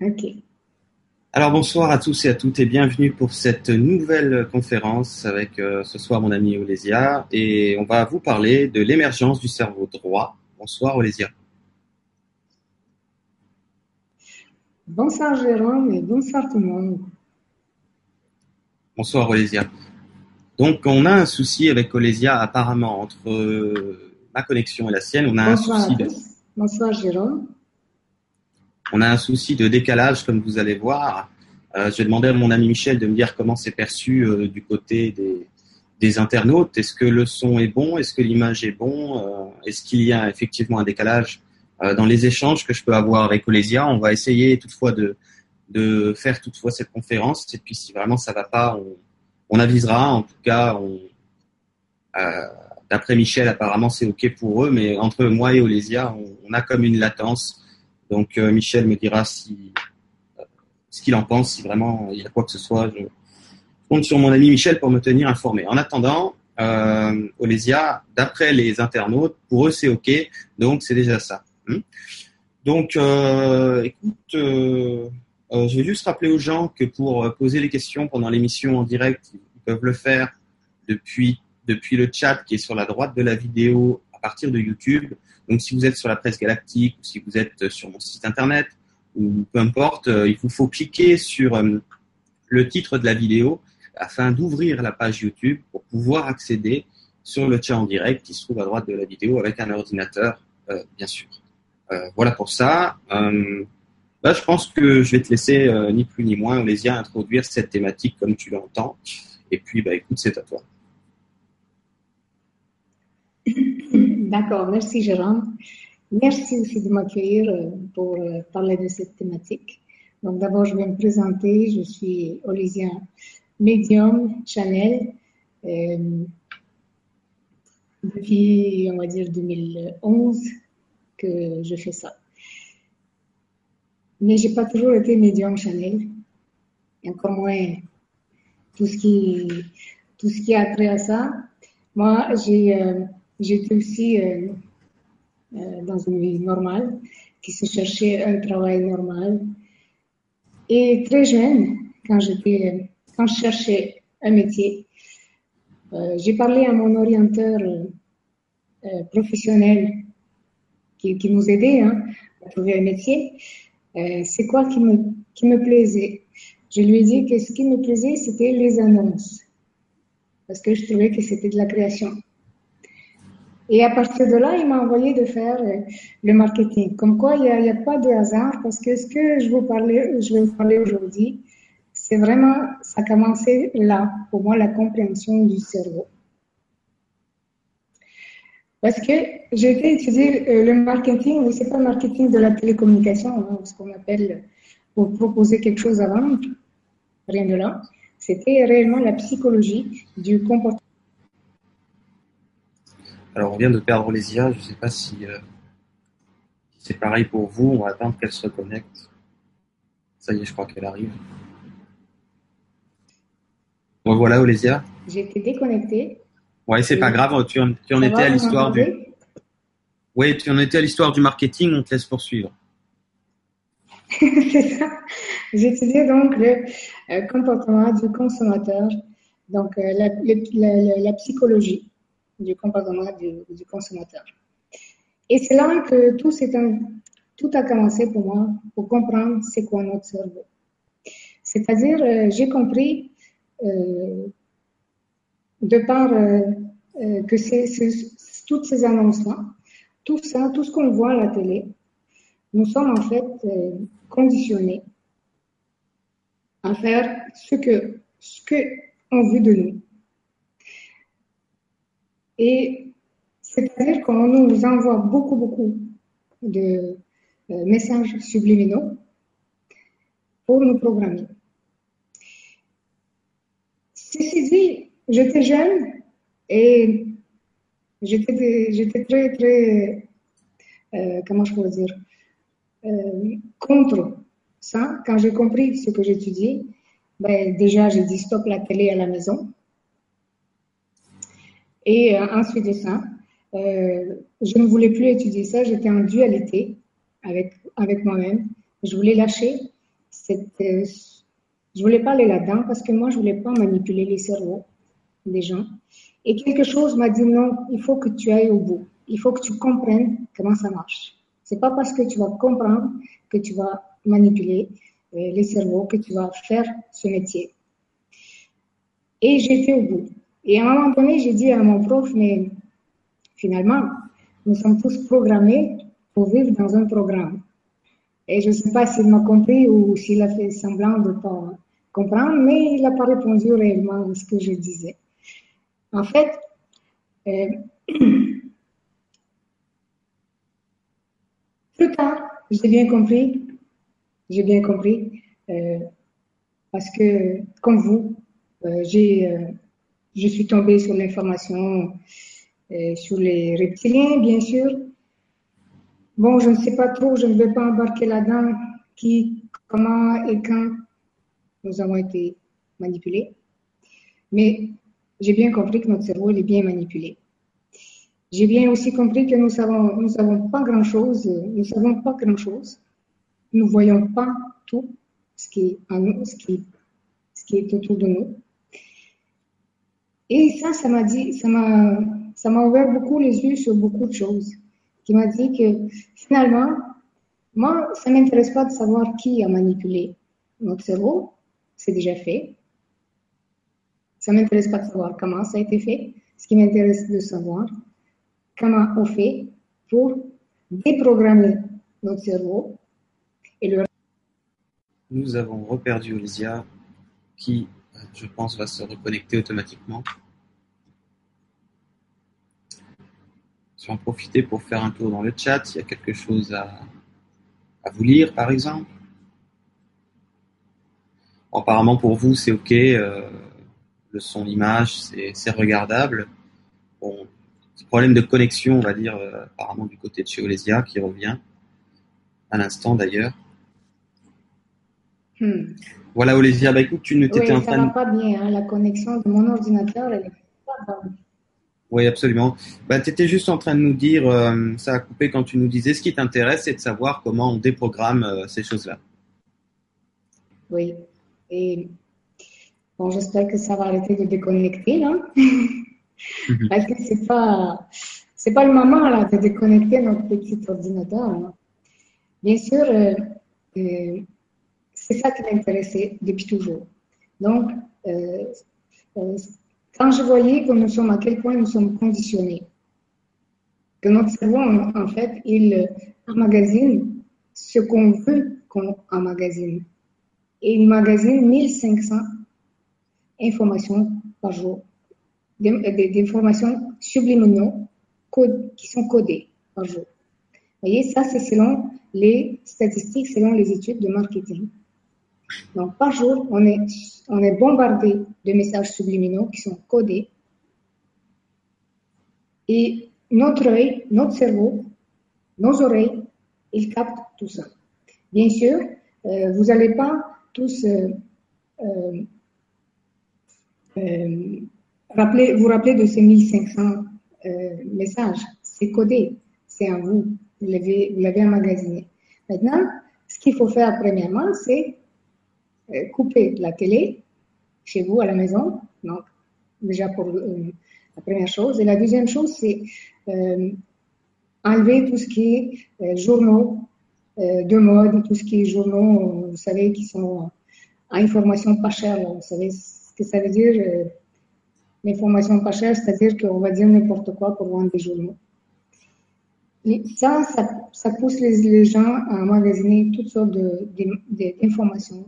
Ok. Alors bonsoir à tous et à toutes et bienvenue pour cette nouvelle conférence avec euh, ce soir mon ami Olésia et on va vous parler de l'émergence du cerveau droit. Bonsoir Olésia. Bonsoir Jérôme et bonsoir tout le monde. Bonsoir Olésia. Donc on a un souci avec Olésia apparemment entre euh, ma connexion et la sienne. On a bonsoir un souci à de... tous. Bonsoir Jérôme. On a un souci de décalage, comme vous allez voir. Euh, je vais demander à mon ami Michel de me dire comment c'est perçu euh, du côté des, des internautes. Est-ce que le son est bon? Est-ce que l'image est bon? Euh, Est-ce qu'il y a effectivement un décalage euh, dans les échanges que je peux avoir avec Olésia On va essayer toutefois de, de faire toutefois cette conférence. Et puis si vraiment ça va pas, on, on avisera. En tout cas, on, euh, d'après Michel, apparemment c'est ok pour eux, mais entre moi et Olésia, on, on a comme une latence. Donc euh, Michel me dira si euh, ce qu'il en pense, si vraiment il y a quoi que ce soit. Je compte sur mon ami Michel pour me tenir informé. En attendant, euh, d'après les internautes, pour eux c'est ok, donc c'est déjà ça. hein. donc, euh, écoute, je vais juste rappeler aux gens que pour poser les questions pendant l'émission en direct, ils peuvent le faire depuis le chat qui est sur la droite de la vidéo partir de YouTube. Donc, si vous êtes sur la presse galactique ou si vous êtes sur mon site internet ou peu importe, euh, il vous faut cliquer sur euh, le titre de la vidéo afin d'ouvrir la page YouTube pour pouvoir accéder sur le chat en direct qui se trouve à droite de la vidéo avec un ordinateur, euh, bien sûr. Euh, voilà pour ça. Euh, bah, je pense que je vais te laisser euh, ni plus ni moins, Olésia, introduire cette thématique comme tu l'entends. Et puis, bah, écoute, c'est à toi. D'accord, merci Jérôme. Merci aussi de m'accueillir euh, pour euh, parler de cette thématique. Donc d'abord, je vais me présenter. Je suis Olysia Medium Chanel. Euh, depuis, on va dire, 2011 que je fais ça. Mais j'ai pas toujours été médium Chanel. Encore moins tout ce qui, tout ce qui a trait à ça. Moi, j'ai, j'étais aussi euh, euh, dans une vie normale, qui se cherchait un travail normal. Et très jeune, quand j'étais, quand je cherchais un métier, euh, j'ai parlé à mon orienteur euh, euh, professionnel qui, qui nous aidait hein, à trouver un métier. Euh, c'est quoi qui me, qui me plaisait? Je lui ai dit que ce qui me plaisait, c'était les annonces, parce que je trouvais que c'était de la création. Et à partir de là, il m'a envoyé de faire euh, le marketing. Comme quoi, il n'y a, pas de hasard, parce que ce que je, vous parler, je vais vous parler aujourd'hui, c'est vraiment, ça a commencé là, pour moi, la compréhension du cerveau. Parce que j'ai été étudier euh, le marketing, mais c'est pas le marketing de la télécommunication, hein, ce qu'on appelle pour proposer quelque chose à vendre, rien de là. C'était réellement la psychologie du comportement. Alors, on vient de perdre Olésia. Je ne sais pas si, euh, si c'est pareil pour vous. On va attendre qu'elle se reconnecte. Ça y est, je crois qu'elle arrive. Bon, voilà, Olésia. J'ai été déconnectée. Ouais, c'est pas grave. Tu en, tu en Ça étais à l'histoire du. Oui, tu en étais à l'histoire du marketing. On te laisse poursuivre. C'est ça. J'étudiais donc le euh, comportement du consommateur, donc euh, la, le- la- la- la psychologie du du, consommateur. Et c'est là que tout, a commencé pour moi, pour comprendre c'est quoi notre cerveau. C'est-à-dire, euh, j'ai compris, euh, de par euh, que c'est toutes ces annonces-là, tout ça, tout ce qu'on voit à la télé, nous sommes en fait conditionnés à faire ce que ce que on veut de nous. Et c'est-à-dire qu'on nous envoie beaucoup beaucoup de euh, messages subliminaux pour nous programmer. Ceci dit, j'étais jeune et j'étais très très euh, comment je pourrais dire euh, contre ça. Quand j'ai compris ce que j'étudiais, ben, déjà j'ai dit stop la télé à la maison. Et euh, ensuite de ça, euh, je ne voulais plus étudier ça. J'étais en dualité avec avec moi-même. Je voulais lâcher c'était, je voulais pas aller là-dedans parce que moi, je voulais pas manipuler les cerveaux des gens. Et quelque chose m'a dit non, il faut que tu ailles au bout. Il faut que tu comprennes comment ça marche. C'est pas parce que tu vas comprendre que tu vas manipuler euh, les cerveaux que tu vas faire ce métier. Et j'étais au bout. Et à un moment donné, j'ai dit à mon prof, mais finalement, nous sommes tous programmés pour vivre dans un programme. Et je ne sais pas s'il m'a compris ou s'il a fait semblant de ne pas comprendre, mais il n'a pas répondu réellement à ce que je disais. En fait, euh, plus tard, j'ai bien compris, j'ai bien compris, euh, parce que, comme vous, euh, j'ai, je suis tombée sur l'information sur les reptiliens, bien sûr, Bon, je ne sais pas trop, je ne vais pas embarquer là-dedans qui, comment et quand nous avons été manipulés. Mais j'ai bien compris que notre cerveau est bien manipulé. J'ai bien aussi compris que nous savons, nous savons pas grand-chose, nous savons pas grand-chose. Nous voyons pas tout ce qui en nous, ce qui est autour de nous. Et ça, ça m'a dit, ça m'a, ça m'a ouvert beaucoup les yeux sur beaucoup de choses qui m'a dit que finalement, moi, ça m'intéresse pas de savoir qui a manipulé notre cerveau, c'est déjà fait. Ça m'intéresse pas de savoir comment ça a été fait. Ce qui m'intéresse de savoir, comment on fait pour déprogrammer notre cerveau et le nous avons reperdu Olivia qui, je pense, va se reconnecter automatiquement. en profiter pour faire un tour dans le chat. Il y a quelque chose à, vous lire, par exemple. Apparemment, pour vous, c'est OK. Euh, le son, l'image, c'est regardable. Bon, problème de connexion, on va dire, euh, apparemment du côté de chez Olesia, qui revient à l'instant d'ailleurs. Hmm. Voilà, Olesia, bah écoute, tu ne t'étais en train de... pas bien, hein. la connexion de mon ordinateur, elle est pas oui, absolument. Bah, tu étais juste en train de nous dire, euh, ça a coupé quand tu nous disais, ce qui t'intéresse, c'est de savoir comment on déprogramme euh, ces choses-là. Oui. Et bon, j'espère que ça va arrêter de déconnecter, là. Mhm. Parce que c'est pas, c'est pas le moment, là, de déconnecter notre petit ordinateur. Bien sûr, euh, c'est ça qui m'intéressait depuis toujours. Donc, quand je voyais que nous sommes à quel point nous sommes conditionnés, que notre cerveau, en, fait, il emmagasine ce qu'on veut qu'on emmagasine. Et il emmagasine 1500 informations par jour, des, informations subliminaux qui sont codées par jour. Vous voyez, ça, c'est selon les statistiques, selon les études de marketing. Donc, par jour, on est, on est bombardé de messages subliminaux qui sont codés. Et notre œil, notre cerveau, nos oreilles, ils captent tout ça. Bien sûr, euh, vous n'allez pas tous euh, euh, rappeler, vous rappeler de ces 1500 messages. C'est codé, c'est à vous, vous l'avez emmagasiné. Maintenant, ce qu'il faut faire premièrement, c'est couper la télé chez vous à la maison. Donc, déjà pour euh, la première chose. Et la deuxième chose, c'est euh, enlever tout ce qui est journaux de mode, tout ce qui est journaux, vous savez, qui sont à information pas chère. Vous savez ce que ça veut dire l'information pas chère, c'est-à-dire qu'on va dire n'importe quoi pour vendre des journaux. Ça, ça, pousse les, gens à emmagasiner toutes sortes d'informations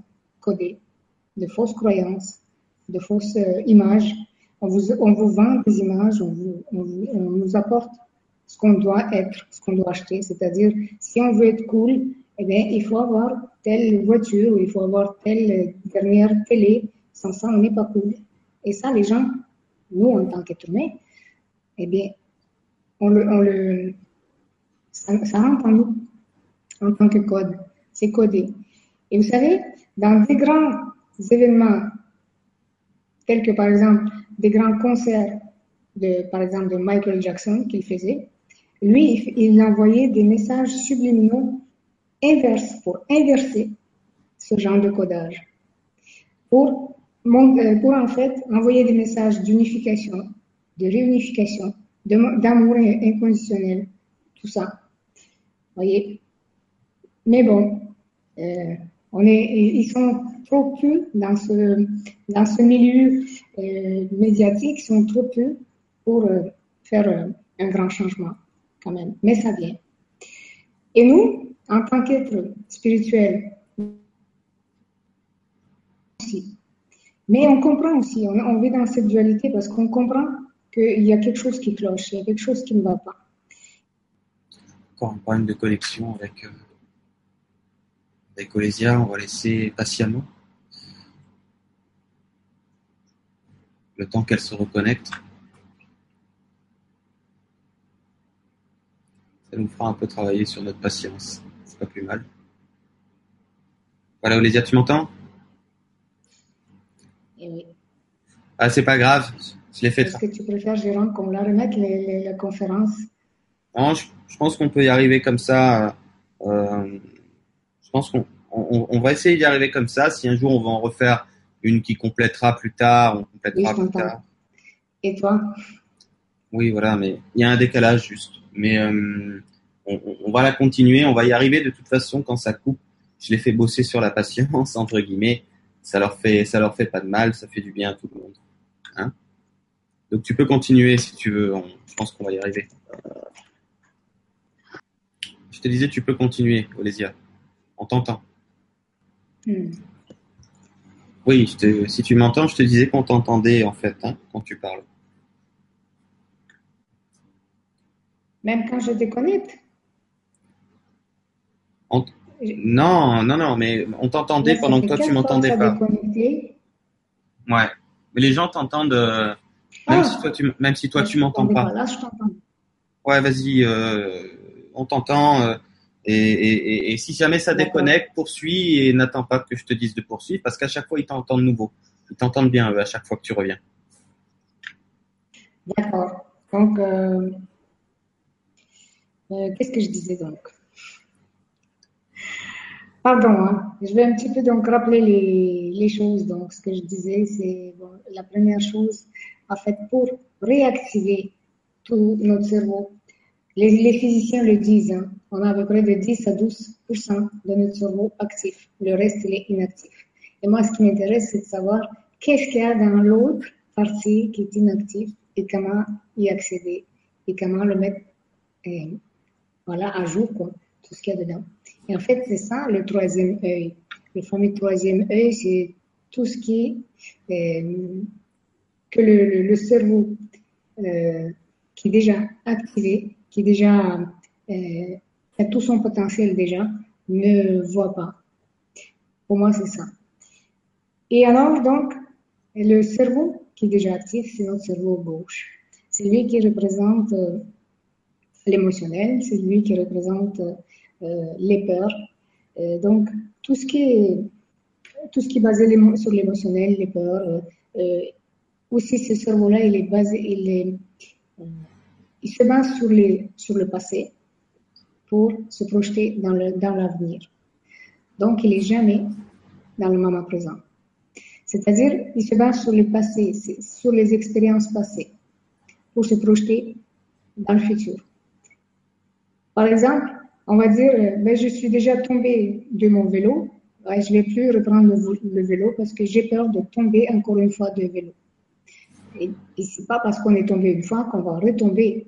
fausses croyances, de fausses euh, images. On vous, vend des images, on, vous, nous apporte ce qu'on doit être, ce qu'on doit acheter. C'est-à-dire, si on veut être cool, eh bien, il faut avoir telle voiture, ou il faut avoir telle dernière télé. Sans ça, on n'est pas cool. Et ça, les gens, nous, en tant qu'êtres humains, eh bien, on le, on le, ça rentre en nous, en tant que code. C'est codé. Et vous savez, dans des grands événements, tels que par exemple des grands concerts, de, par exemple de Michael Jackson qu'il faisait, lui, il envoyait des messages subliminaux inverses pour inverser ce genre de codage pour, euh, pour en fait envoyer des messages d'unification, de réunification, d'amour inconditionnel, tout ça. Voyez? Mais bon, euh, on est, ils sont trop peu dans ce milieu euh, médiatique, ils sont trop peu pour euh, faire euh, un grand changement quand même. Mais ça vient. Et nous, en tant qu'être spirituel, aussi. Mais on comprend aussi, on, on vit dans cette dualité parce qu'on comprend qu'il y a quelque chose qui cloche, il y a quelque chose qui ne va pas. Encore un problème de connexion avec, avec Olésia, on va laisser patiemment le temps qu'elle se reconnecte. Ça nous fera un peu travailler sur notre patience. C'est pas plus mal. Voilà, Olésia, tu m'entends? Et oui. Ah, c'est pas grave. Je l'ai fait. Est-ce que tu préfères, Jérôme, qu'on la remette les, les- la conférence? Non, je, je pense qu'on peut y arriver comme ça. euh, je pense qu'on on, on va essayer d'y arriver comme ça. Si un jour on va en refaire une qui complétera plus tard, on complétera plus tard. Et toi? Oui, voilà, mais il y a un décalage juste. Mais euh, on, on- on va la continuer, on va y arriver de toute façon quand ça coupe. Je les fais bosser sur la patience entre guillemets. Ça leur fait, ça leur fait pas de mal, ça fait du bien à tout le monde. Hein Donc tu peux continuer si tu veux. On- je pense qu'on va y arriver. Je te disais, tu peux continuer, Olésia. On t'entend. Hmm. Oui, je te- si tu m'entends, je te disais qu'on t'entendait en fait hein, quand tu parles. Même quand je déconnecte? On- Je- Non, non, non, mais on t'entendait pendant que toi tu m'entendais pas. déconnecté. Ouais. Mais les gens t'entendent, euh, même Ah, si toi tu, même si toi tu je m'entends pas. Là, je t'entends. Ouais, vas-y, euh, on t'entend. euh, et, et, et, et si jamais ça déconnecte, poursuis et n'attends pas que je te dise de poursuivre parce qu'à chaque fois ils t'entendent nouveau. Ils t'entendent bien à chaque fois que tu reviens. D'accord. Donc, euh, euh, qu'est-ce que je disais donc? Pardon, hein. je vais un petit peu donc rappeler les, les choses. Donc, ce que je disais, c'est bon, la première chose, en fait, pour réactiver tout notre cerveau. Les, les physiciens le disent, hein, on a à peu près de 10 à 12% de notre cerveau actif. Le reste, il est inactif. Et moi, ce qui m'intéresse, c'est de savoir qu'est-ce qu'il y a dans l'autre partie qui est inactive et comment y accéder et comment le mettre euh, voilà, à jour, quoi, tout ce qu'il y a dedans. Et en fait, c'est ça le troisième œil. Le fameux troisième œil, c'est tout ce qui est euh, que le, cerveau euh, qui est déjà activé, qui est déjà euh, a tout son potentiel déjà, ne voit pas. Pour moi, c'est ça. Et alors, donc, le cerveau qui est déjà actif, c'est notre cerveau gauche. C'est lui qui représente euh, l'émotionnel, c'est lui qui représente euh, les peurs. Euh, donc, tout ce qui est, tout ce qui basé sur l'émotionnel, les peurs, aussi ce cerveau-là, il est basé, il est, il se base sur les, sur le passé pour se projeter dans l'avenir. Donc, il est jamais dans le moment présent. C'est-à-dire, il se base sur le passé, sur les expériences passées, pour se projeter dans le futur. Par exemple, on va dire, euh, ben, je suis déjà tombé de mon vélo, je ne vais plus reprendre le, vélo parce que j'ai peur de tomber encore une fois de vélo. Et, et c'est pas parce qu'on est tombé une fois qu'on va retomber.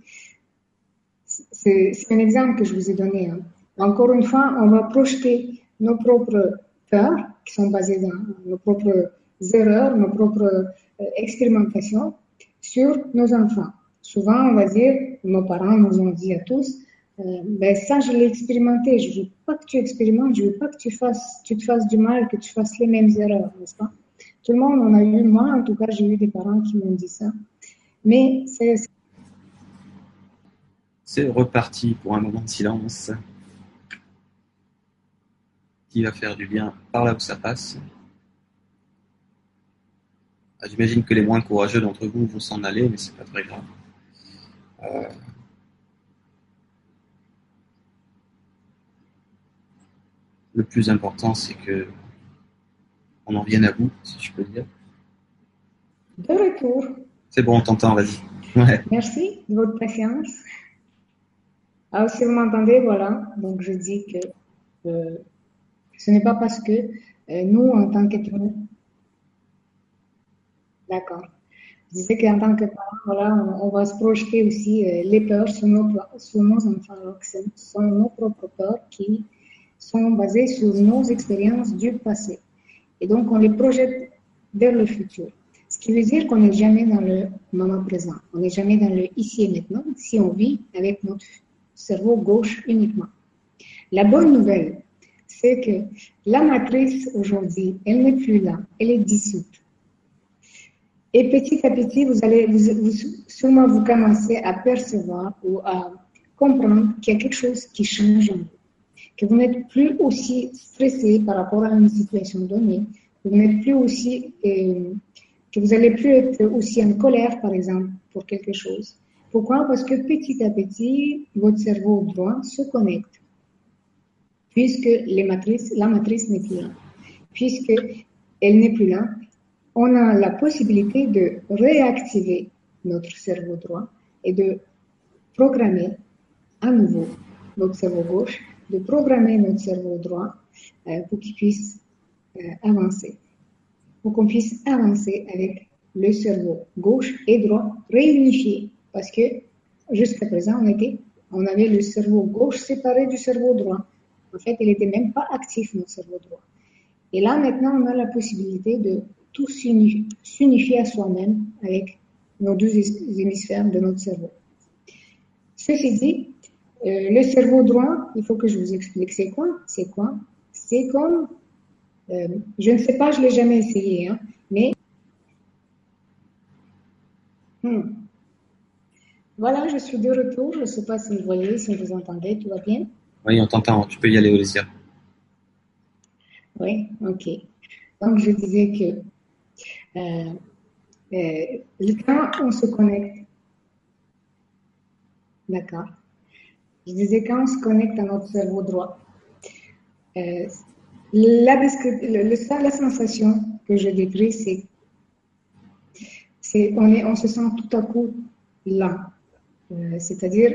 C'est un exemple que je vous ai donné. hein. Encore une fois, on va projeter nos propres peurs, qui sont basées dans nos propres erreurs, nos propres euh, expérimentations, sur nos enfants. Souvent, on va dire, nos parents nous ont dit à tous, euh, ben ça, je l'ai expérimenté. Je veux pas que tu expérimentes, je veux pas que tu fasses, tu te fasses du mal, que tu fasses les mêmes erreurs, n'est-ce pas? Tout le monde en a eu, moi en tout cas, j'ai eu des parents qui m'ont dit ça. Mais c'est C'est reparti pour un moment de silence qui va faire du bien par là où ça passe. Ah, J'imagine que les moins courageux d'entre vous vont s'en aller, mais c'est pas très grave. Euh, Le plus important, c'est que on en vienne à bout, si je peux dire. De retour. C'est bon, on t'entend, vas-y. Merci de votre patience. Alors, si vous m'entendez, voilà, donc je dis que euh, ce n'est pas parce que euh, nous, en tant qu'êtres d'accord. Je disais qu'en tant que parents, voilà, on, va se projeter aussi euh, les peurs sur nos, sur nos enfants, alors que ce sont nos propres peurs qui sont basées sur nos expériences du passé. Et donc, on les projette vers le futur. Ce qui veut dire qu'on n'est jamais dans le moment présent. On n'est jamais dans le ici et maintenant si on vit avec notre cerveau gauche uniquement. La bonne nouvelle, c'est que la matrice aujourd'hui, elle n'est plus là, elle est dissoute. Et petit à petit, vous allez vous, sûrement vous commencer à percevoir ou à comprendre qu'il y a quelque chose qui change en vous, que vous n'êtes plus aussi stressé par rapport à une situation donnée, vous n'êtes plus aussi, euh, que vous allez plus être aussi en colère, par exemple, pour quelque chose. Pourquoi? Parce que petit à petit, votre cerveau droit se connecte, puisque la matrice n'est plus là. Puisque elle n'est plus là, on a la possibilité de réactiver notre cerveau droit et de programmer à nouveau notre cerveau gauche, de programmer notre cerveau droit euh, pour qu'il puisse euh, avancer, pour qu'on puisse avancer avec le cerveau gauche et droit réunifiés parce que jusqu'à présent, on, était, on avait le cerveau gauche séparé du cerveau droit. En fait, il n'était même pas actif, notre cerveau droit. Et là, maintenant, on a la possibilité de tout s'unifier à soi-même avec nos deux hémisphères de notre cerveau. Ceci dit, euh, le cerveau droit, il faut que je vous explique c'est quoi? C'est quoi? C'est comme, euh, je ne sais pas, je ne l'ai jamais essayé, hein, mais hmm, voilà, je suis de retour. Je ne sais pas si vous voyez, si vous entendez, tout va bien? Oui, on t'entend. Tu peux y aller, Olivia. Oui, ok. Donc, je disais que euh, euh, quand on se connecte, d'accord Je disais quand on se connecte à notre cerveau droit, euh, la, le, la sensation que je décris, c'est on, est, on se sent tout à coup là, euh, c'est-à-dire,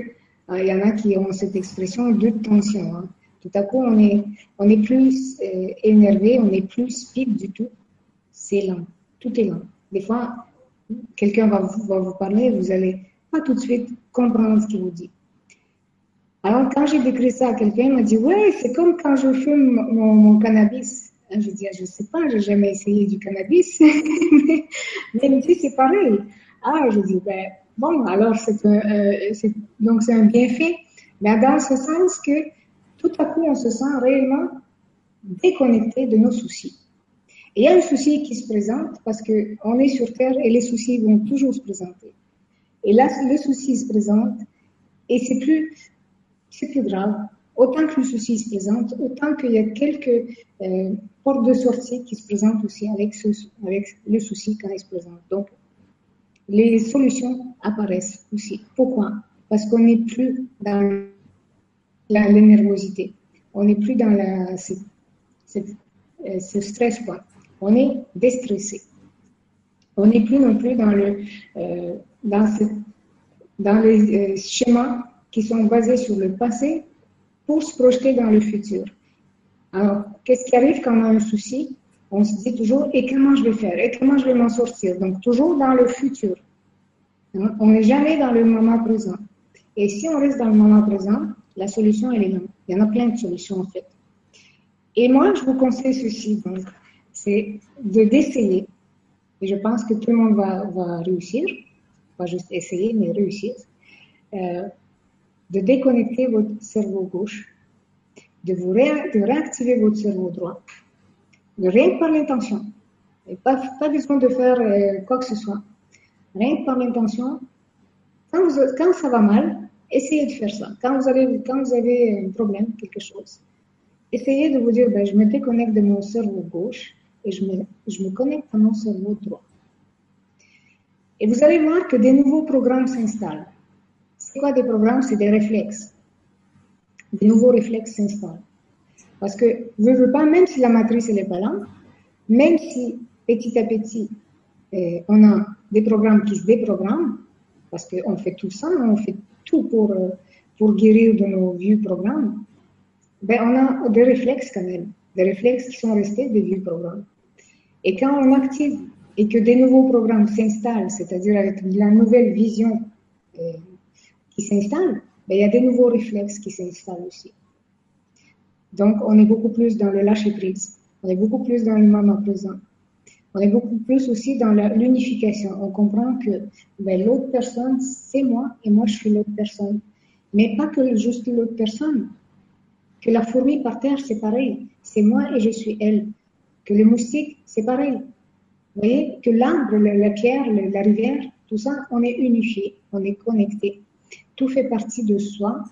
euh, il y en a qui ont cette expression de tension. Hein. Tout à coup, on est, on est plus euh, énervé, on est plus speed du tout. C'est lent. Tout est lent. Des fois, quelqu'un va, vous parler, vous allez pas tout de suite comprendre ce qu'il vous dit. Alors, quand j'ai décrit ça à quelqu'un, il m'a dit Ouais, c'est comme quand je fume mon, cannabis. Hein, je dis ah, Je sais pas, j'ai jamais essayé du cannabis. mais, il me C'est pareil. Ah, je dis Ben, Bon, alors c'est euh, donc c'est un bienfait, mais dans ce sens que tout à coup on se sent réellement déconnecté de nos soucis. Et il y a un souci qui se présente parce qu'on est sur Terre et les soucis vont toujours se présenter. Et là, le souci se présente et c'est plus, c'est plus grave. Autant que le souci se présente, autant qu'il y a quelques euh, portes de sortie qui se présentent aussi avec le souci quand il se présente. Donc, les solutions apparaissent aussi. Pourquoi? Parce qu'on n'est plus dans la, nervosité, on n'est plus dans la, euh, ce stress. Quoi. On est déstressé. On n'est plus non plus dans, le, euh, dans, les euh, schémas qui sont basés sur le passé pour se projeter dans le futur. Alors, qu'est-ce qui arrive quand on a un souci? On se dit toujours, et comment je vais faire Et comment je vais m'en sortir Donc, toujours dans le futur. On n'est jamais dans le moment présent. Et si on reste dans le moment présent, la solution, est là. Il y en a plein de solutions, en fait. Et moi, je vous conseille ceci, donc, c'est de d'essayer. Et je pense que tout le monde va, réussir. Pas juste essayer, mais réussir. Euh, de déconnecter votre cerveau gauche, de, vous de réactiver votre cerveau droit, rien que par l'intention. Pas, pas besoin de faire euh, quoi que ce soit. Rien que par l'intention. Quand, quand ça va mal, essayez de faire ça. Quand vous, avez, quand vous avez un problème, quelque chose, essayez de vous dire, ben, je me déconnecte de mon cerveau gauche et je me, je me connecte à mon cerveau droit. Et vous allez voir que des nouveaux programmes s'installent. C'est quoi des programmes? C'est des réflexes. Des nouveaux réflexes s'installent. Parce que, veux pas, même si la matrice n'est pas là, même si petit à petit, euh, on a des programmes qui se déprogramment, parce qu'on fait tout ça, on fait tout pour, euh, pour guérir de nos vieux programmes, ben on a des réflexes quand même, des réflexes qui sont restés des vieux programmes. Et quand on active et que des nouveaux programmes s'installent, c'est-à-dire avec la nouvelle vision euh, qui s'installe, ben, il y a des nouveaux réflexes qui s'installent aussi. Donc, on est beaucoup plus dans le lâcher-prise, on est beaucoup plus dans le moment présent, on est beaucoup plus aussi dans l'unification. On comprend que ben, l'autre personne, c'est moi et moi, je suis l'autre personne. Mais pas que juste l'autre personne. Que la fourmi par terre, c'est pareil. C'est moi et je suis elle. Que le moustique, c'est pareil. Vous voyez? Que l'arbre, la, pierre, la rivière, tout ça, on est unifié, on est connecté. Tout fait partie de soi.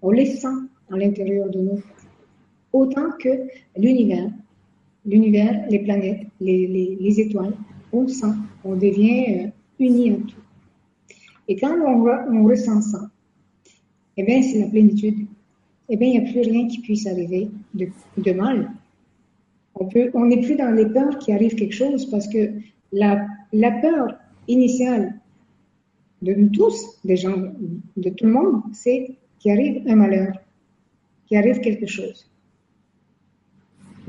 On les sent à l'intérieur de nous. Autant que l'univers, l'univers, les planètes, les, étoiles, on sent, on devient euh, uni en tout. Et quand on, ressent ça, eh bien, c'est la plénitude. Eh bien, il n'y a plus rien qui puisse arriver de, mal. On on n'est plus dans les peurs qui arrive quelque chose parce que la, la peur initiale de nous tous, des gens, de tout le monde, c'est qu'il arrive un malheur, qu'il arrive quelque chose.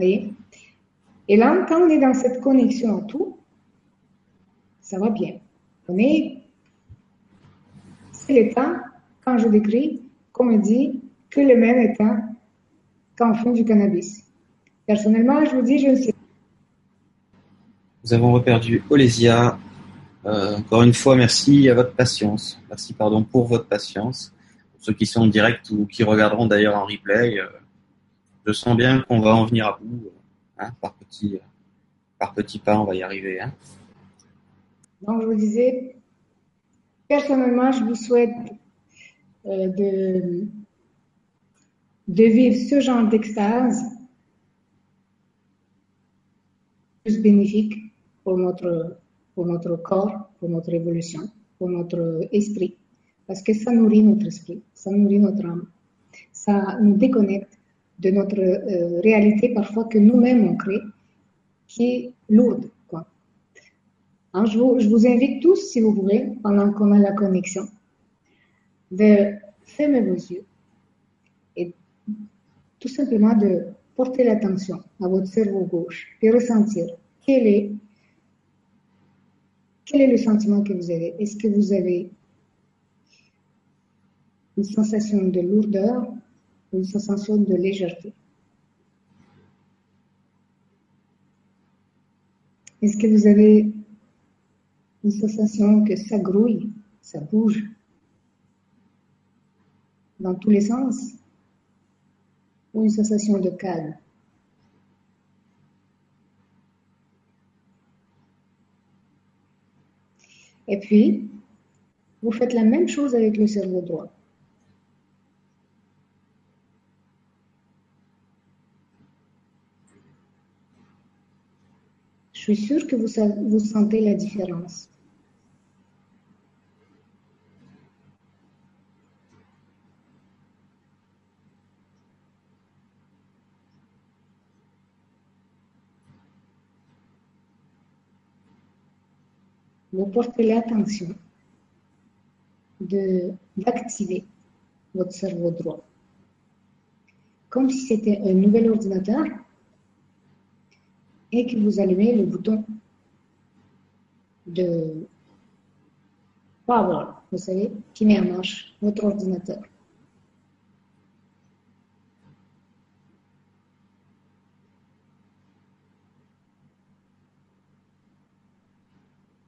Et là, quand on est dans cette connexion à tout, ça va bien. On est, c'est l'état, quand je décris, comme on dit, que le même état qu'en fond du cannabis. Personnellement, je vous dis, je ne sais pas. Nous avons reperdu Olesia. Euh, encore une fois, merci à votre patience. Merci, pardon, pour votre patience. Pour ceux qui sont en direct ou qui regarderont d'ailleurs en replay, euh, je sens bien qu'on va en venir à bout. Hein, par petits par petit pas, on va y arriver. Hein. Donc, je vous disais, personnellement, je vous souhaite euh, de, de vivre ce genre d'extase plus bénéfique pour notre, pour notre corps, pour notre évolution, pour notre esprit. Parce que ça nourrit notre esprit, ça nourrit notre âme. Ça nous déconnecte de notre euh, réalité parfois que nous-mêmes on crée, qui est lourde. Quoi. Hein, je, vous, invite tous, si vous voulez, pendant qu'on a la connexion, de fermer vos yeux et tout simplement de porter l'attention à votre cerveau gauche et ressentir quel est, quel est le sentiment que vous avez. Est-ce que vous avez une sensation de lourdeur ou une sensation de légèreté Est-ce que vous avez une sensation que ça grouille, ça bouge dans tous les sens? Ou une sensation de calme? Et puis, vous faites la même chose avec le cerveau droit. Je suis sûre que vous, vous sentez la différence. vous portez l'attention d'activer votre cerveau droit. Comme si c'était un nouvel ordinateur et que vous allumez le bouton de power, vous savez, qui met en marche votre ordinateur.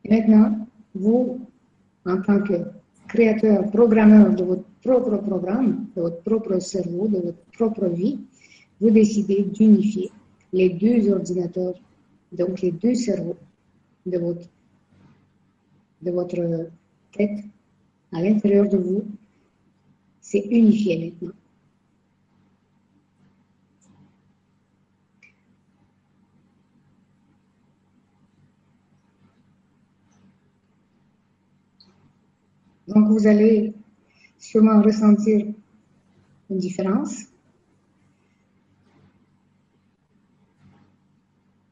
Maintenant, vous, en tant que créateur, programmeur de votre propre programme, de votre propre cerveau, de votre propre vie, vous décidez d'unifier les deux ordinateurs, donc les deux cerveaux de votre, de votre tête à l'intérieur de vous. C'est unifié maintenant. Donc, vous allez sûrement ressentir une différence.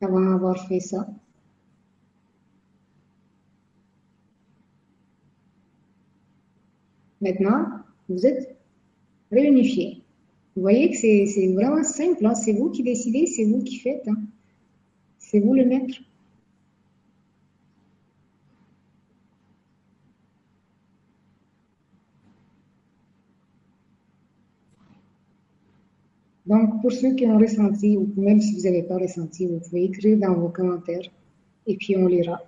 Avant d'avoir fait ça. Maintenant, vous êtes réunifié. Vous voyez que c'est vraiment simple. Hein. C'est vous qui décidez, c'est vous qui faites. Hein. C'est vous le maître. Donc, pour ceux qui ont ressenti, ou même si vous n'avez pas ressenti, vous pouvez écrire dans vos commentaires et puis on lira.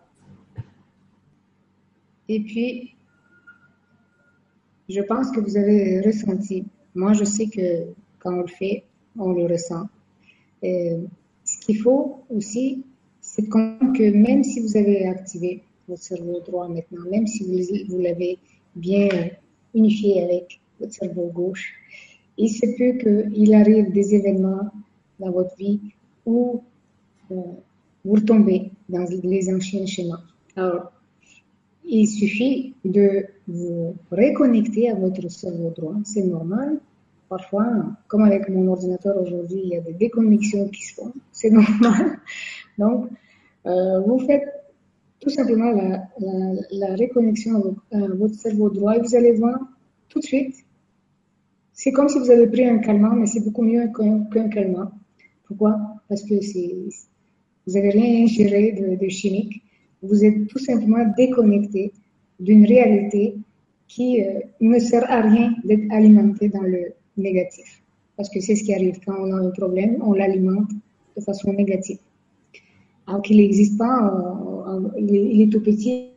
Et puis, je pense que vous avez ressenti. Moi, je sais que quand on le fait, on le ressent. ce qu'il faut aussi, c'est que même si vous avez activé votre cerveau droit maintenant, même si vous l'avez bien unifié avec votre cerveau gauche, il se peut qu'il arrive des événements dans votre vie où euh, vous retombez dans les anciens schémas. Alors, il suffit de vous reconnecter à votre cerveau droit. C'est normal. Parfois, comme avec mon ordinateur aujourd'hui, il y a des déconnexions qui se font. C'est normal. Donc, euh, vous faites tout simplement la, la, reconnexion à votre cerveau droit et vous allez voir tout de suite c'est comme si vous avez pris un calmant, mais c'est beaucoup mieux qu'un calmant. Pourquoi? Parce que vous n'avez rien ingéré de, chimique. Vous êtes tout simplement déconnecté d'une réalité qui euh, ne sert à rien d'être alimenté dans le négatif. Parce que c'est ce qui arrive quand on a un problème, on l'alimente de façon négative. Alors qu'il n'existe pas, il, est, tout petit.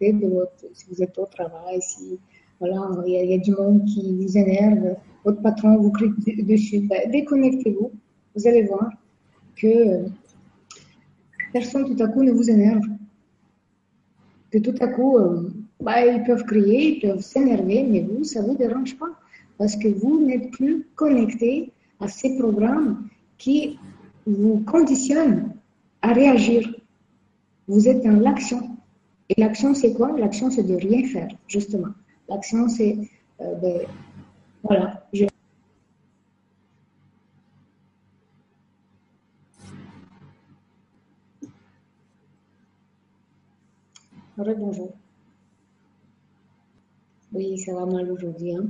si vous êtes au travail, si voilà, il y, a, du monde qui vous énerve, votre patron vous crie dessus. Ben, déconnectez-vous, vous allez voir que personne tout à coup ne vous énerve. Que tout à coup, euh, ben, ils peuvent crier, ils peuvent s'énerver, mais vous, ça ne vous dérange pas. Parce que vous n'êtes plus connecté à ces programmes qui vous conditionnent à réagir. Vous êtes dans l'action. Et l'action, c'est quoi? L'action, c'est de rien faire, justement. L'action, c'est euh, ben, voilà. Je... bonjour. Oui, ça va mal aujourd'hui. Hein.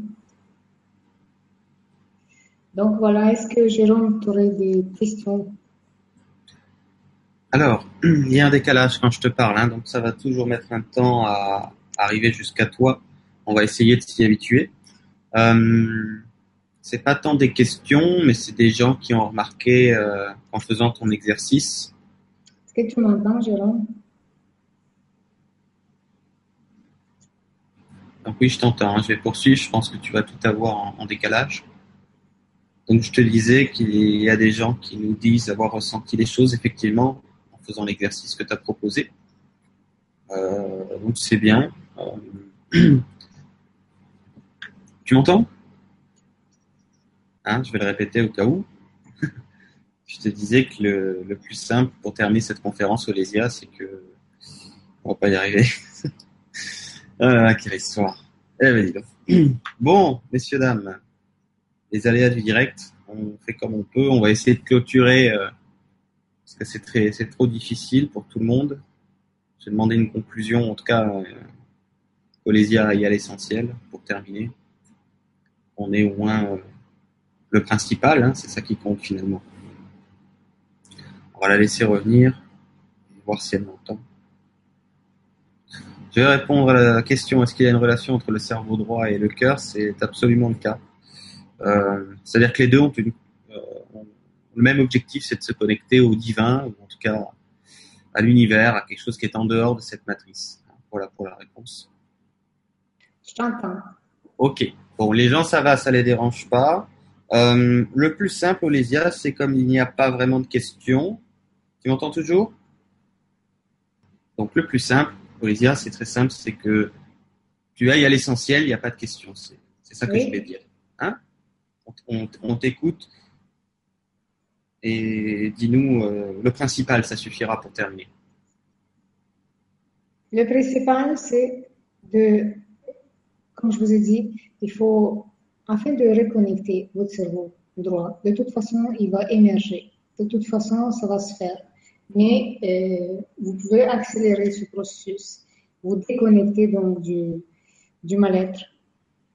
Donc voilà, est-ce que Jérôme, tu aurais des questions? Alors, il y a un décalage quand je te parle, hein, donc ça va toujours mettre un temps à arriver jusqu'à toi on va essayer de s'y habituer. Euh, c'est pas tant des questions, mais c'est des gens qui ont remarqué euh, en faisant ton exercice. Est-ce que tu m'entends, Jérôme? Donc oui, je t'entends. Hein. Je vais poursuivre. Je pense que tu vas tout avoir en, décalage. Donc je te disais qu'il y a des gens qui nous disent avoir ressenti les choses effectivement en faisant l'exercice que tu as proposé. Euh, donc c'est bien. Euh, Tu m'entends? Hein, Je vais le répéter au cas où. je te disais que le, plus simple pour terminer cette conférence au c'est que on va pas y arriver. ah, quelle histoire. Eh bon, messieurs, dames, les aléas du direct, on fait comme on peut. On va essayer de clôturer euh, parce que c'est très, c'est trop difficile pour tout le monde. J'ai demandé une conclusion, en tout cas, euh, Olésia y a l'essentiel pour terminer on est au moins euh, le principal, hein, c'est ça qui compte finalement. On va la laisser revenir, voir si elle m'entend. Je vais répondre à la question est-ce qu'il y a une relation entre le cerveau droit et le cœur? C'est absolument le cas. Euh, c'est-à-dire que les deux euh, ont, le même objectif, c'est de se connecter au divin, ou en tout cas à l'univers, à quelque chose qui est en dehors de cette matrice. Voilà pour la réponse. Je t'entends. Ok. Bon, les gens, ça va, ça les dérange pas. Euh, le plus simple, Olésia, c'est comme il n'y a pas vraiment de questions. Tu m'entends toujours? Donc, le plus simple, Olésia, c'est très simple, c'est que tu ailles à l'essentiel, il n'y a pas de questions. C'est ça que je vais dire. Hein? On, t'écoute et dis-nous euh, le principal, ça suffira pour terminer. Le principal, c'est de comme je vous ai dit, il faut, afin de reconnecter votre cerveau droit, de toute façon, il va émerger De toute façon, ça va se faire. Mais euh, vous pouvez accélérer ce processus, vous déconnecter donc du, mal-être,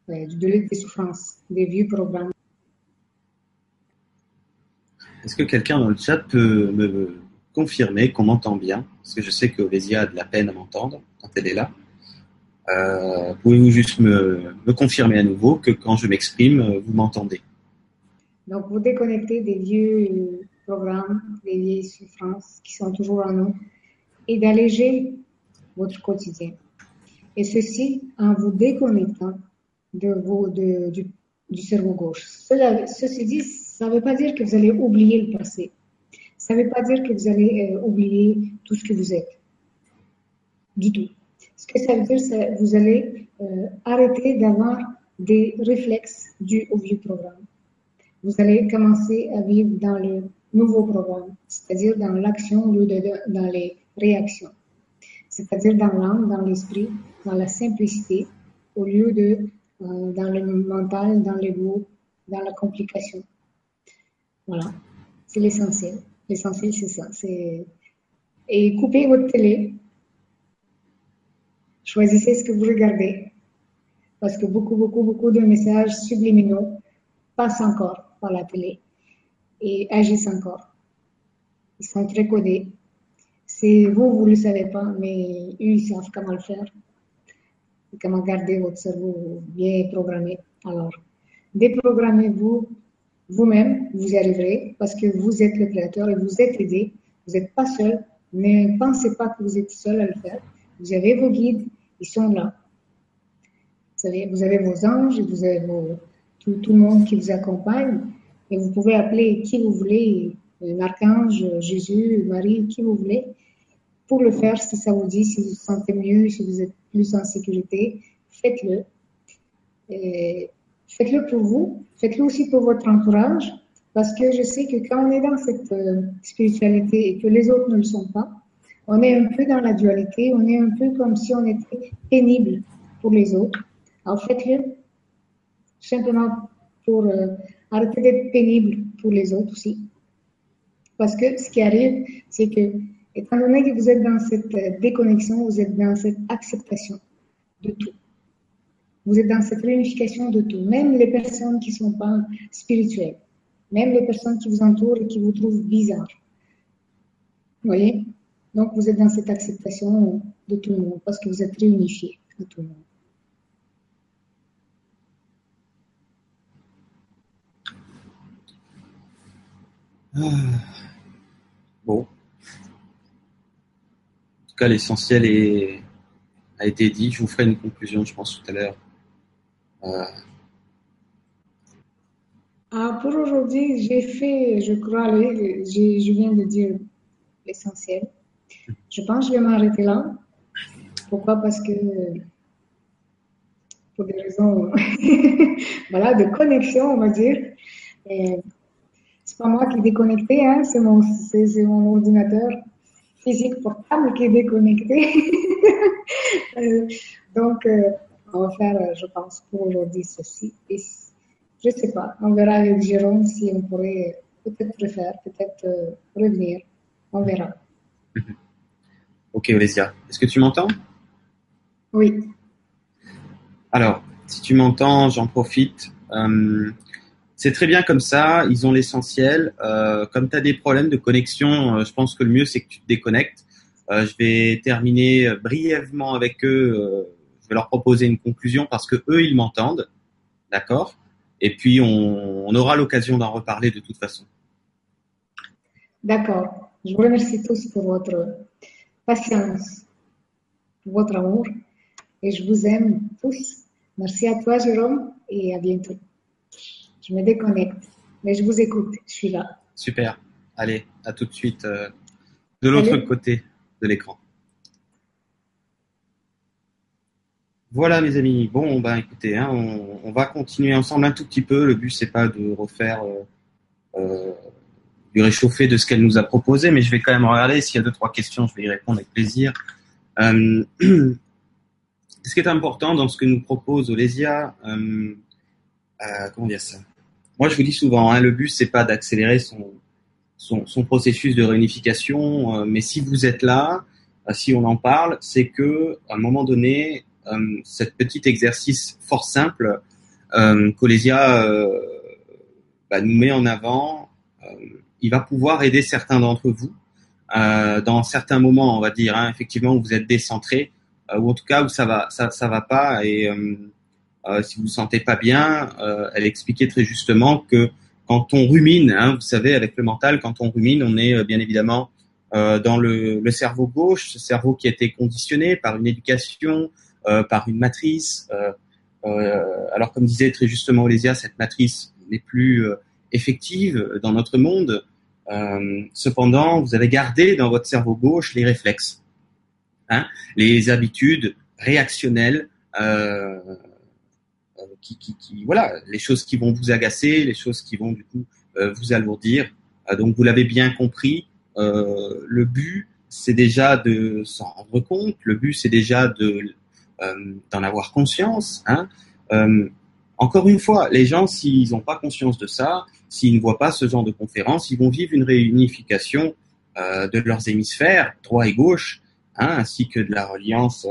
de des souffrances, des vieux programmes. Est-ce que quelqu'un dans le chat peut me confirmer qu'on m'entend bien? Parce que je sais que Olésia a de la peine à m'entendre quand elle est là. Euh, Pouvez-vous juste me, me, confirmer à nouveau que quand je m'exprime, vous m'entendez? Donc, vous déconnectez des vieux programmes, des vieilles souffrances qui sont toujours en nous et d'alléger votre quotidien. Et ceci en vous déconnectant du, cerveau gauche. Cela, ceci dit, ça ne veut pas dire que vous allez oublier le passé. Ça ne veut pas dire que vous allez euh, oublier tout ce que vous êtes. Du tout. Ce que ça veut dire, c'est que vous allez euh, arrêter d'avoir des réflexes dus au vieux programme. Vous allez commencer à vivre dans le nouveau programme, c'est-à-dire dans l'action au lieu de, dans les réactions, c'est-à-dire dans l'âme, dans l'esprit, dans la simplicité, au lieu de euh, dans le mental, dans l'ego, dans la complication. Voilà, c'est l'essentiel. L'essentiel, c'est ça. Et coupez votre télé. Choisissez ce que vous regardez. Parce que beaucoup, beaucoup, beaucoup de messages subliminaux passent encore par la télé et agissent encore. Ils sont très codés. C'est vous, vous ne le savez pas, mais eux, ils savent comment le faire. Comment garder votre cerveau bien programmé. Alors, déprogrammez-vous vous-même, vous y arriverez parce que vous êtes le créateur et vous êtes aidé. Vous n'êtes pas seul. Ne pensez pas que vous êtes seul à le faire. Vous avez vos guides, ils sont là. Vous, savez, vous avez vos anges, vous avez tout, tout, le monde qui vous accompagne. Et vous pouvez appeler qui vous voulez, l'archange, Jésus, Marie, qui vous voulez, pour le faire si ça vous dit, si vous vous sentez mieux, si vous êtes plus en sécurité, faites-le. Faites-le pour vous, faites-le aussi pour votre entourage, parce que je sais que quand on est dans cette euh, spiritualité et que les autres ne le sont pas, on est un peu dans la dualité, on est un peu comme si on était pénible pour les autres. Alors faites-le simplement pour euh, arrêter d'être pénible pour les autres aussi. Parce que ce qui arrive, c'est que, étant donné que vous êtes dans cette euh, déconnexion, vous êtes dans cette acceptation de tout. Vous êtes dans cette réunification de tout, même les personnes qui ne sont pas spirituelles, même les personnes qui vous entourent et qui vous trouvent bizarre. Vous voyez? Donc vous êtes dans cette acceptation de tout le monde parce que vous êtes réunifié à tout le monde. Ah. Bon. En tout cas, l'essentiel a été dit. Je vous ferai une conclusion, je pense, tout à l'heure. Euh. Ah, pour aujourd'hui, j'ai fait, je crois, je, viens de dire l'essentiel. Je pense que je vais m'arrêter là. Pourquoi? Parce que pour des raisons voilà, de connexion, on va dire. C'est pas moi qui est déconnecté, hein, c'est mon, mon, ordinateur physique portable qui est déconnecté. Euh, donc, euh, on va faire, euh, je pense, pour aujourd'hui ceci. Et je ne sais pas, on verra avec Jérôme si on pourrait peut-être refaire, peut-être revenir. On verra. Ok, Olésia. Est-ce que tu m'entends? Oui. Alors, si tu m'entends, j'en profite. Euh, c'est très bien comme ça, ils ont l'essentiel. comme tu as des problèmes de connexion, je pense que le mieux, c'est que tu te déconnectes. je vais terminer brièvement avec eux vais leur proposer une conclusion parce que eux, ils m'entendent. D'accord? Et puis, on, aura l'occasion d'en reparler de toute façon. D'accord. Je vous remercie tous pour votre patience, pour votre amour. Et je vous aime tous. Merci à toi, Jérôme, et à bientôt. Je me déconnecte, mais je vous écoute. Je suis là. Super. Allez, à tout de suite euh, de l'autre côté de l'écran. Voilà, mes amis. Bon, ben, écoutez, hein, on, va continuer ensemble un tout petit peu. Le but, c'est pas de refaire euh, euh, du réchauffé de ce qu'elle nous a proposé, mais je vais quand même regarder s'il y a deux trois questions. Je vais y répondre avec plaisir. Euh, ce qui est important dans ce que nous propose Olésia, comment dire ça? Moi, je vous dis souvent, hein, le but, c'est pas d'accélérer son son, processus de réunification. mais si vous êtes là, si on en parle, c'est que à un moment donné, cet petit exercice fort simple euh, Colésia bah, nous met en avant, il va pouvoir aider certains d'entre vous dans certains moments, on va dire, hein, effectivement, où vous êtes décentré, ou en tout cas où ça va, ça, ça va pas, et euh, si vous vous sentez pas bien, euh, elle expliquait très justement que quand on rumine, hein, vous savez, avec le mental, quand on rumine, on est euh, bien évidemment dans le, le, cerveau gauche, ce cerveau qui a été conditionné par une éducation, par une matrice. alors, comme disait très justement Olésia, cette matrice n'est plus effective dans notre monde. Cependant, vous avez gardé dans votre cerveau gauche les réflexes, hein, les habitudes réactionnelles. Euh, qui, qui, qui, voilà, les choses qui vont vous agacer, les choses qui vont du coup euh, vous alourdir. Euh, donc vous l'avez bien compris, euh, le but c'est déjà de s'en rendre compte, le but c'est déjà de d'en avoir conscience. Hein. Encore une fois, les gens s'ils n'ont pas conscience de ça, s'ils ne voient pas ce genre de conférence, ils vont vivre une réunification de leurs hémisphères droit et gauche, hein, ainsi que de la reliance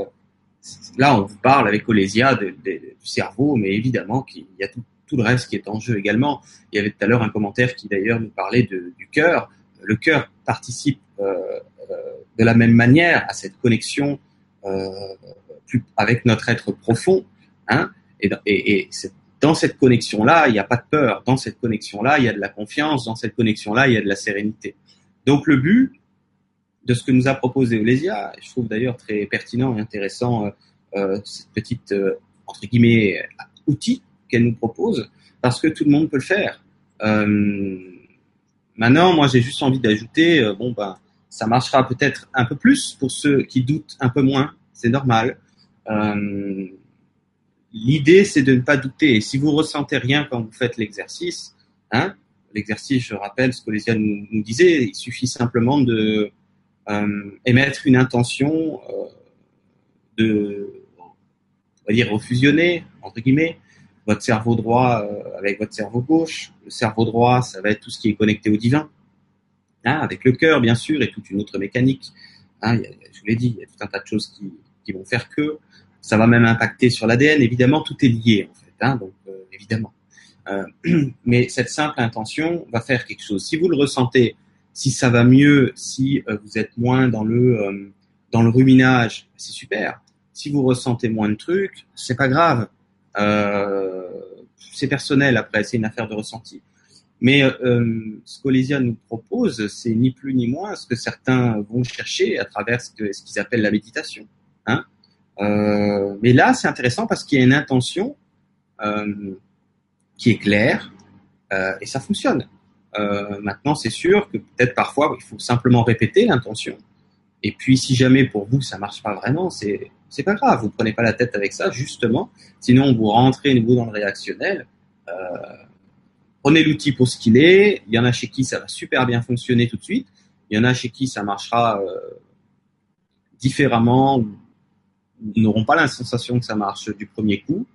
là, on vous parle avec Olésia du cerveau, mais évidemment qu'il y a tout, le reste qui est en jeu également. Il y avait tout à l'heure un commentaire qui d'ailleurs nous parlait du cœur. Le cœur participe euh, euh, de la même manière à cette connexion euh, avec notre être profond. Hein, et, et, dans cette connexion-là, il n'y a pas de peur. Dans cette connexion-là, il y a de la confiance. Dans cette connexion-là, il y a de la sérénité. Donc le but, de ce que nous a proposé Olésia. Je trouve d'ailleurs très pertinent et intéressant euh, euh cette petite, euh, entre guillemets, outil qu'elle nous propose, parce que tout le monde peut le faire. Maintenant, moi, j'ai juste envie d'ajouter, bon, ben, ça marchera peut-être un peu plus pour ceux qui doutent un peu moins, c'est normal. L'idée, c'est de ne pas douter. Et si vous ressentez rien quand vous faites l'exercice, hein, l'exercice, je rappelle ce qu'Olésia nous, nous disait, il suffit simplement de euh, émettre une intention euh, de, dire, refusionner, entre guillemets, votre cerveau droit euh, avec votre cerveau gauche. Le cerveau droit, ça va être tout ce qui est connecté au divin, hein, avec le cœur, bien sûr, et toute une autre mécanique. Hein, je vous l'ai dit, il y a tout un tas de choses qui vont faire que ça va même impacter sur l'ADN. Évidemment, tout est lié, en fait, hein, donc évidemment. Euh, mais cette simple intention va faire quelque chose. Si vous le ressentez si ça va mieux, si euh, vous êtes moins dans le euh, dans le ruminage, c'est super. Si vous ressentez moins de trucs, c'est pas grave. Euh, c'est personnel après, c'est une affaire de ressenti. Mais euh, ce qu'Olésia nous propose, c'est ni plus ni moins ce que certains vont chercher à travers ce qu'ils appellent la méditation. Hein euh, mais là, c'est intéressant parce qu'il y a une intention euh, qui est claire et ça fonctionne. Euh, maintenant, c'est sûr que peut-être parfois, il faut simplement répéter l'intention. Et puis, si jamais pour vous ça marche pas vraiment, c'est c'est pas grave. Vous prenez pas la tête avec ça, justement. Sinon, vous rentrez nouveau dans le réactionnel. Euh, prenez l'outil pour ce qu'il est. Il y en a chez qui ça va super bien fonctionner tout de suite. Il y en a chez qui ça marchera euh, différemment n'auront pas la sensation que ça marche du premier coup.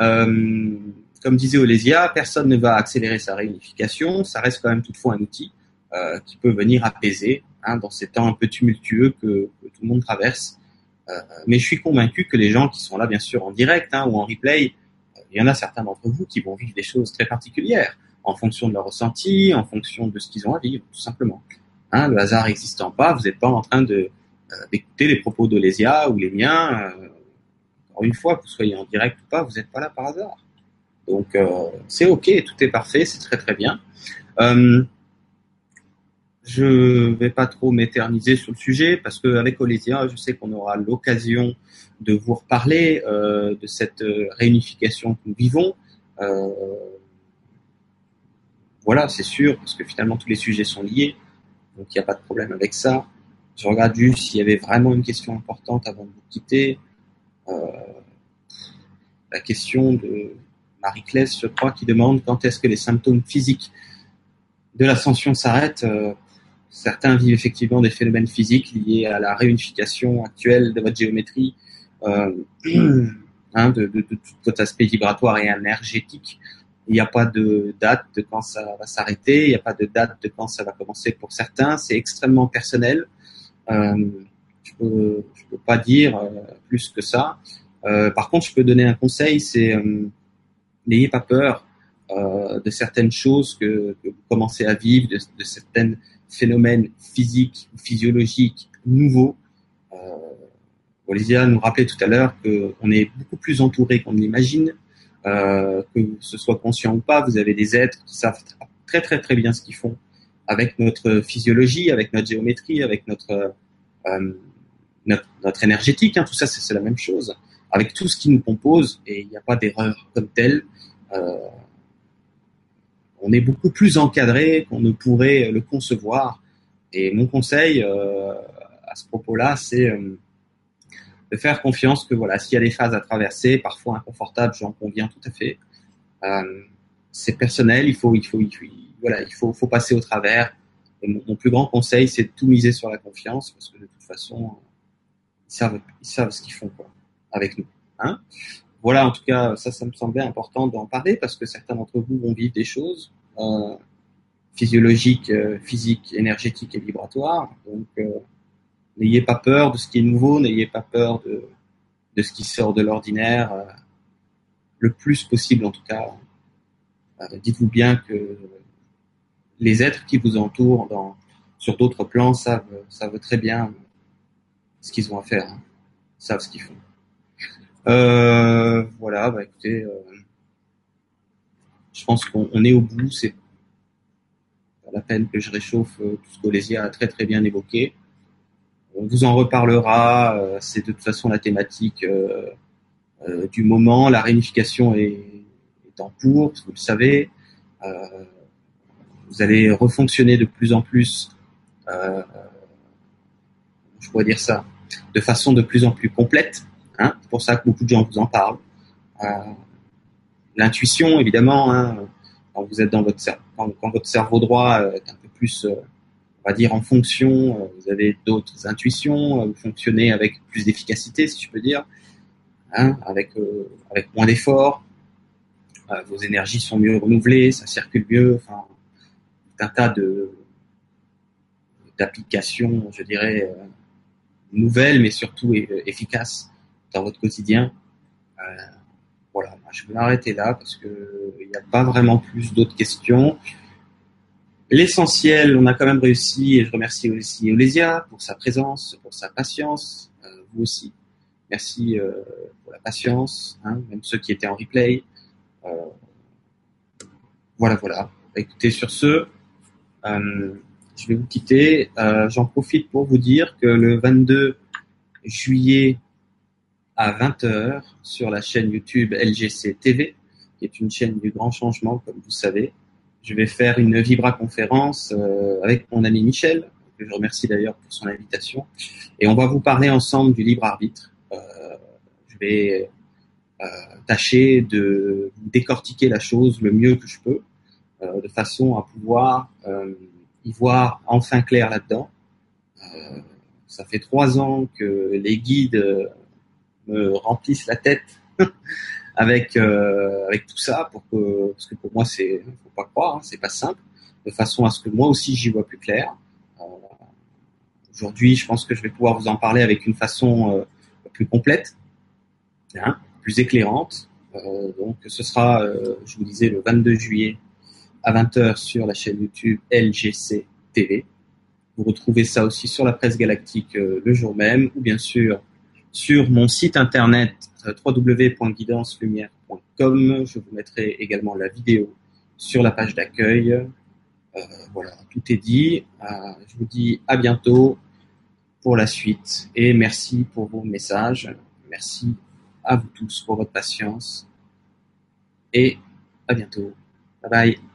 Euh, comme disait Olésia, personne ne va accélérer sa réunification. Ça reste quand même toutefois un outil euh, qui peut venir apaiser hein, dans ces temps un peu tumultueux que, tout le monde traverse. Euh, mais je suis convaincu que les gens qui sont là, bien sûr, en direct hein, ou en replay, il y en a certains d'entre vous qui vont vivre des choses très particulières en fonction de leur ressenti, en fonction de ce qu'ils ont à vivre, tout simplement. Hein, le hasard n'existant pas, vous n'êtes pas en train de d'écouter les propos d'Olésia ou les miens. Euh, encore une fois, que vous soyez en direct ou pas, vous n'êtes pas là par hasard. Donc euh, c'est ok, tout est parfait, c'est très très bien. Euh, je vais pas trop m'éterniser sur le sujet parce qu'avec Olésia, je sais qu'on aura l'occasion de vous reparler euh, de cette euh, réunification que nous vivons. Euh, voilà, c'est sûr, parce que finalement tous les sujets sont liés, donc il n'y a pas de problème avec ça. Je regarde juste s'il y avait vraiment une question importante avant de vous quitter. Euh, la question de Marie-Claise, je crois, qui demande quand est-ce que les symptômes physiques de l'ascension s'arrêtent. Euh, certains vivent effectivement des phénomènes physiques liés à la réunification actuelle de votre géométrie, euh, hein, de, de, tout votre aspect vibratoire et énergétique. Il n'y a pas de date de quand ça va s'arrêter, il n'y a pas de date de quand ça va commencer pour certains. C'est extrêmement personnel. Euh, je peux, peux pas dire euh, plus que ça. Euh, par contre, je peux donner un conseil, c'est n'ayez pas peur de certaines choses que, vous commencez à vivre, de, certains phénomènes physiques ou physiologiques nouveaux. Euh, Olivia nous rappelait tout à l'heure qu'on est beaucoup plus entouré qu'on ne l'imagine, que ce soit conscient ou pas, vous avez des êtres qui savent très très très bien ce qu'ils font avec notre physiologie, avec notre géométrie, avec notre euh, notre, notre, énergétique, hein, tout ça c'est la même chose, avec tout ce qui nous compose, et il n'y a pas d'erreur comme telle. Euh, on est beaucoup plus encadré qu'on ne pourrait le concevoir. Et mon conseil euh, à ce propos-là, c'est euh, de faire confiance que voilà, s'il y a des phases à traverser, parfois inconfortables, j'en conviens tout à fait. Euh, c'est personnel, il faut, il faut, il faut, voilà, il faut, faut passer au travers. Mon, plus grand conseil, c'est de tout miser sur la confiance, parce que de toute façon, ils savent, ils savent ce qu'ils font quoi, avec nous. Hein voilà, en tout cas, ça, ça me semblait important d'en parler parce que certains d'entre vous vont vivre des choses euh, physiologiques, euh, physiques, énergétiques et vibratoires. Donc, euh, n'ayez pas peur de ce qui est nouveau, n'ayez pas peur de, de ce qui sort de l'ordinaire, le plus possible en tout cas. Dites-vous bien que les êtres qui vous entourent sur d'autres plans savent, très bien ce qu'ils ont à faire, hein, savent ce qu'ils font. Euh, voilà, bah écoutez, euh, je pense qu'on est au bout. C'est pas la peine que je réchauffe euh, tout ce qu'Olésia a très très bien évoqué. On vous en reparlera. C'est de toute façon la thématique du moment. La réunification est, en cours, vous le savez. Vous allez refonctionner de plus en plus. je pourrais dire ça de façon de plus en plus complète Hein c'est pour ça que beaucoup de gens vous en parlent. Euh, L'intuition, évidemment, hein, quand vous êtes dans votre cerveau, quand, quand, votre cerveau droit est un peu plus, euh, on va dire, en fonction, euh, vous avez d'autres intuitions, euh, vous fonctionnez avec plus d'efficacité, si je peux dire, hein, avec, avec moins d'efforts, vos énergies sont mieux renouvelées, ça circule mieux, enfin, un tas de d'applications, je dirais, nouvelles, mais surtout efficaces dans votre quotidien. Euh, voilà, je vais m'arrêter là parce que il n'y a pas vraiment plus d'autres questions. L'essentiel, on a quand même réussi et je remercie aussi Olésia pour sa présence, pour sa patience, euh, vous aussi. Merci euh, pour la patience, hein, même ceux qui étaient en replay. Euh, voilà, voilà. Écoutez, sur ce, euh, je vais vous quitter. Euh, j'en profite pour vous dire que le 22 juillet à 20h sur la chaîne YouTube LGC TV, qui est une chaîne du grand changement, comme vous savez. Je vais faire une Vibra conférence euh, avec mon ami Michel, que je remercie d'ailleurs pour son invitation, et on va vous parler ensemble du libre arbitre. Euh, je vais euh, tâcher de décortiquer la chose le mieux que je peux, euh, de façon à pouvoir euh, y voir enfin clair là-dedans. Euh, ça fait trois ans que les guides me remplissent la tête avec euh, avec tout ça pour que parce que pour moi c'est faut pas croire hein, c'est pas simple de façon à ce que moi aussi j'y vois plus clair euh, aujourd'hui je pense que je vais pouvoir vous en parler avec une façon euh, plus complète hein, plus éclairante euh, donc ce sera euh, je vous disais le 22 juillet à 20h sur la chaîne YouTube LGC TV vous retrouvez ça aussi sur la presse galactique euh, le jour même ou bien sûr sur mon site internet euh, www.guidancelumière.com. Je vous mettrai également la vidéo sur la page d'accueil. Euh, voilà, tout est dit. Euh, je vous dis à bientôt pour la suite et merci pour vos messages. Merci à vous tous pour votre patience et à bientôt. Bye bye.